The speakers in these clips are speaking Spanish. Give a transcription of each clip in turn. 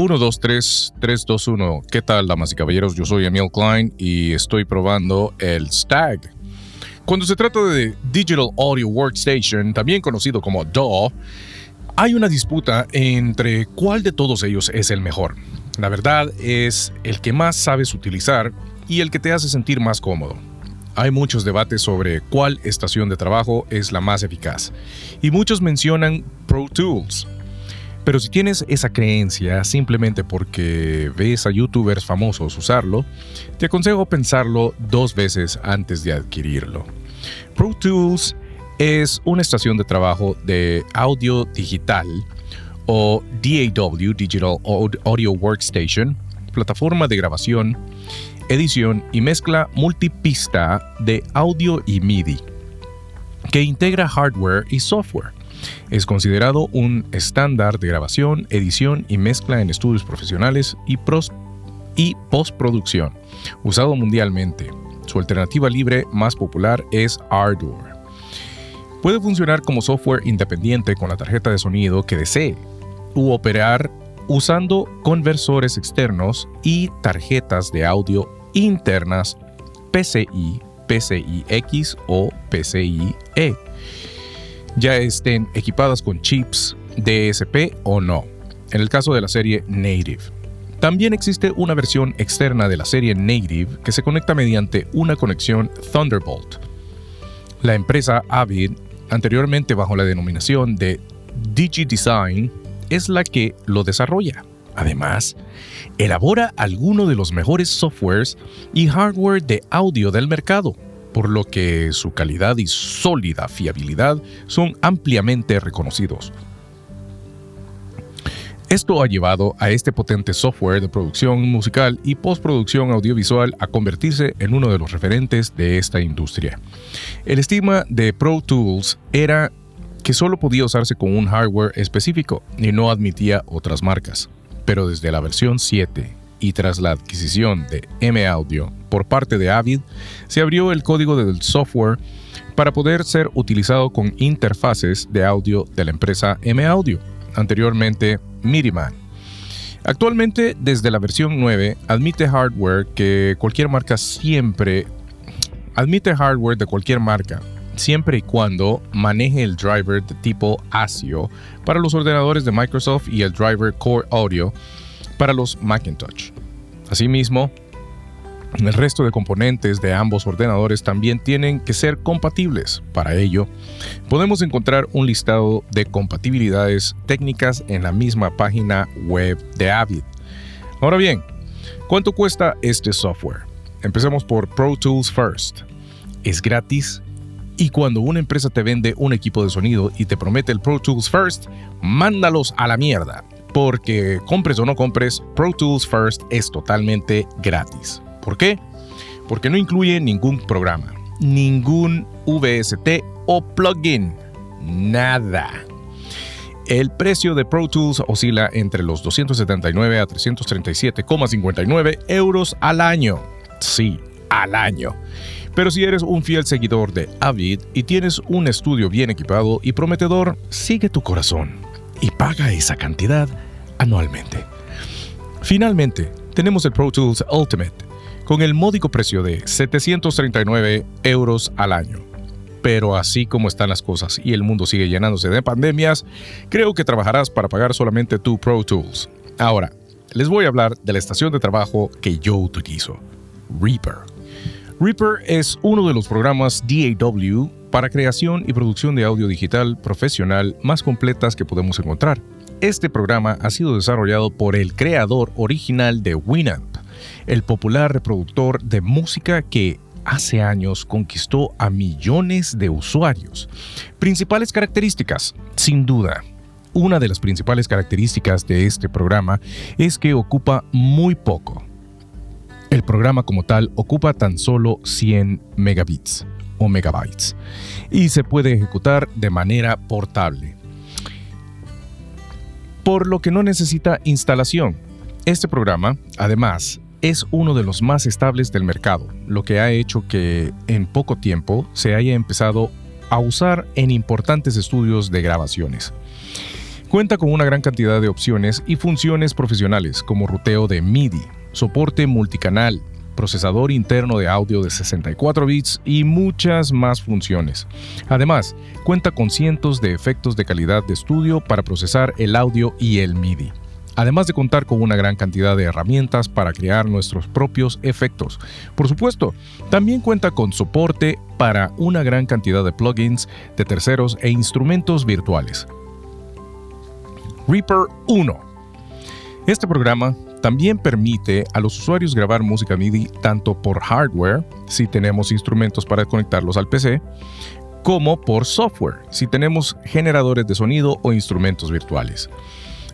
1, 2, 3, 3, 2, 1. ¿Qué tal, damas y caballeros? Yo soy Emil Klein y estoy probando el Stag. Cuando se trata de Digital Audio Workstation, también conocido como DAW, hay una disputa entre cuál de todos ellos es el mejor. La verdad es el que más sabes utilizar y el que te hace sentir más cómodo. Hay muchos debates sobre cuál estación de trabajo es la más eficaz y muchos mencionan Pro Tools, pero si tienes esa creencia simplemente porque ves a youtubers famosos usarlo, te aconsejo pensarlo dos veces antes de adquirirlo. Pro Tools es una estación de trabajo de audio digital o DAW, Digital Audio Workstation, plataforma de grabación, edición y mezcla multipista de audio y MIDI, que integra hardware y software. Es considerado un estándar de grabación, edición y mezcla en estudios profesionales y, postproducción, usado mundialmente. Su alternativa libre más popular es Ardour. Puede funcionar como software independiente con la tarjeta de sonido que desee, u operar usando conversores externos y tarjetas de audio internas PCI, PCI-X o PCI-E ya estén equipadas con chips DSP o no, en el caso de la serie Native. También existe una versión externa de la serie Native que se conecta mediante una conexión Thunderbolt. La empresa Avid, anteriormente bajo la denominación de DigiDesign, es la que lo desarrolla. Además, elabora algunos de los mejores softwares y hardware de audio del mercado por lo que su calidad y sólida fiabilidad son ampliamente reconocidos. Esto ha llevado a este potente software de producción musical y postproducción audiovisual a convertirse en uno de los referentes de esta industria. El estigma de Pro Tools era que solo podía usarse con un hardware específico y no admitía otras marcas. Pero desde la versión 7 y tras la adquisición de M Audio por parte de Avid, se abrió el código del software para poder ser utilizado con interfaces de audio de la empresa M Audio, anteriormente Midiman. Actualmente, desde la versión 9, admite hardware que cualquier marca siempre admite hardware de cualquier marca, siempre y cuando maneje el driver de tipo ASIO para los ordenadores de Microsoft y el driver Core Audio para los Macintosh. Asimismo, el resto de componentes de ambos ordenadores también tienen que ser compatibles. Para ello, podemos encontrar un listado de compatibilidades técnicas en la misma página web de Avid. Ahora bien, ¿cuánto cuesta este software? Empecemos por Pro Tools First. Es gratis y cuando una empresa te vende un equipo de sonido y te promete el Pro Tools First, mándalos a la mierda porque compres o no compres, Pro Tools First es totalmente gratis. ¿Por qué? Porque no incluye ningún programa, ningún VST o plugin, nada. El precio de Pro Tools oscila entre los 279 a 337,59 euros al año. Sí, al año. Pero si eres un fiel seguidor de Avid y tienes un estudio bien equipado y prometedor, sigue tu corazón y paga esa cantidad anualmente. Finalmente, tenemos el Pro Tools Ultimate con el módico precio de 739 euros al año. Pero así como están las cosas y el mundo sigue llenándose de pandemias, creo que trabajarás para pagar solamente tu Pro Tools. Ahora, les voy a hablar de la estación de trabajo que yo utilizo, Reaper. Reaper es uno de los programas DAW para creación y producción de audio digital profesional más completas que podemos encontrar. Este programa ha sido desarrollado por el creador original de Winamp, el popular reproductor de música que hace años conquistó a millones de usuarios. Principales características, sin duda. Una de las principales características de este programa es que ocupa muy poco. El programa como tal ocupa tan solo 100 megabits o megabytes y se puede ejecutar de manera portable, por lo que no necesita instalación. Este programa, además, es uno de los más estables del mercado, lo que ha hecho que en poco tiempo se haya empezado a usar en importantes estudios de grabaciones. Cuenta con una gran cantidad de opciones y funciones profesionales como ruteo de MIDI, soporte multicanal, procesador interno de audio de 64 bits y muchas más funciones. Además, cuenta con cientos de efectos de calidad de estudio para procesar el audio y el MIDI además de contar con una gran cantidad de herramientas para crear nuestros propios efectos. Por supuesto, también cuenta con soporte para una gran cantidad de plugins de terceros e instrumentos virtuales. Reaper 1. Este programa también permite a los usuarios grabar música MIDI tanto por hardware, si tenemos instrumentos para conectarlos al PC, como por software, si tenemos generadores de sonido o instrumentos virtuales.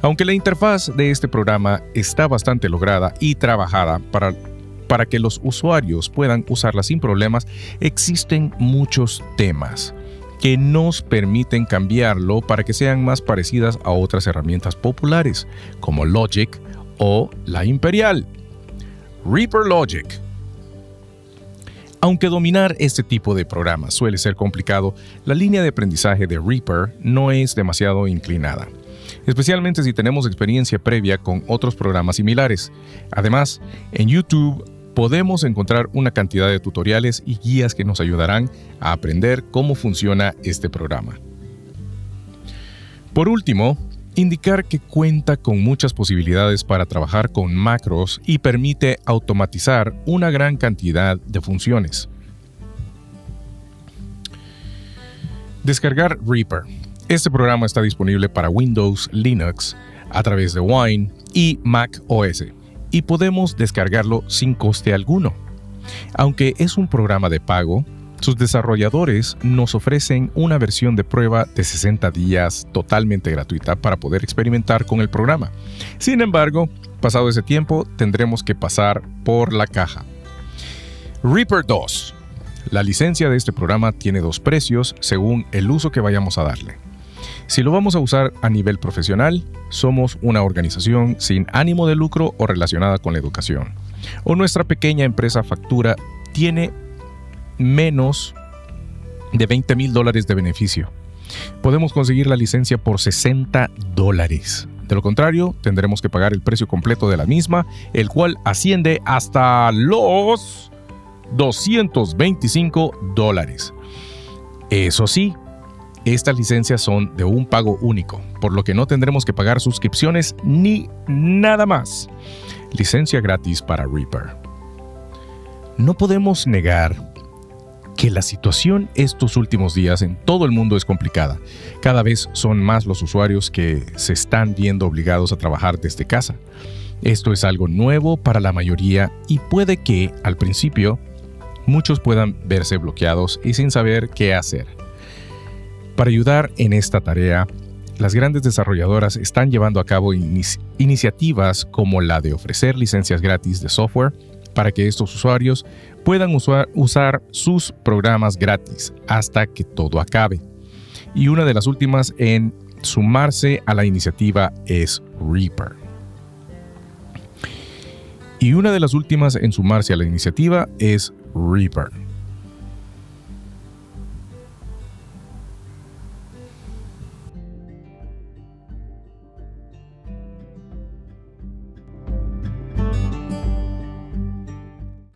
Aunque la interfaz de este programa está bastante lograda y trabajada para, para que los usuarios puedan usarla sin problemas, existen muchos temas que nos permiten cambiarlo para que sean más parecidas a otras herramientas populares, como Logic o la Imperial. Reaper Logic. Aunque dominar este tipo de programas suele ser complicado, la línea de aprendizaje de Reaper no es demasiado inclinada especialmente si tenemos experiencia previa con otros programas similares. Además, en YouTube podemos encontrar una cantidad de tutoriales y guías que nos ayudarán a aprender cómo funciona este programa. Por último, indicar que cuenta con muchas posibilidades para trabajar con macros y permite automatizar una gran cantidad de funciones. Descargar Reaper. Este programa está disponible para Windows, Linux, a través de Wine y Mac OS, y podemos descargarlo sin coste alguno. Aunque es un programa de pago, sus desarrolladores nos ofrecen una versión de prueba de 60 días totalmente gratuita para poder experimentar con el programa. Sin embargo, pasado ese tiempo, tendremos que pasar por la caja. Reaper 2. La licencia de este programa tiene dos precios según el uso que vayamos a darle. Si lo vamos a usar a nivel profesional, somos una organización sin ánimo de lucro o relacionada con la educación. O nuestra pequeña empresa factura tiene menos de 20 mil dólares de beneficio. Podemos conseguir la licencia por 60 dólares. De lo contrario, tendremos que pagar el precio completo de la misma, el cual asciende hasta los 225 dólares. Eso sí, estas licencias son de un pago único, por lo que no tendremos que pagar suscripciones ni nada más. Licencia gratis para Reaper. No podemos negar que la situación estos últimos días en todo el mundo es complicada. Cada vez son más los usuarios que se están viendo obligados a trabajar desde casa. Esto es algo nuevo para la mayoría y puede que, al principio, muchos puedan verse bloqueados y sin saber qué hacer. Para ayudar en esta tarea, las grandes desarrolladoras están llevando a cabo iniciativas como la de ofrecer licencias gratis de software para que estos usuarios puedan usar sus programas gratis hasta que todo acabe. Y una de las últimas en sumarse a la iniciativa es Reaper. Y una de las últimas en sumarse a la iniciativa es Reaper.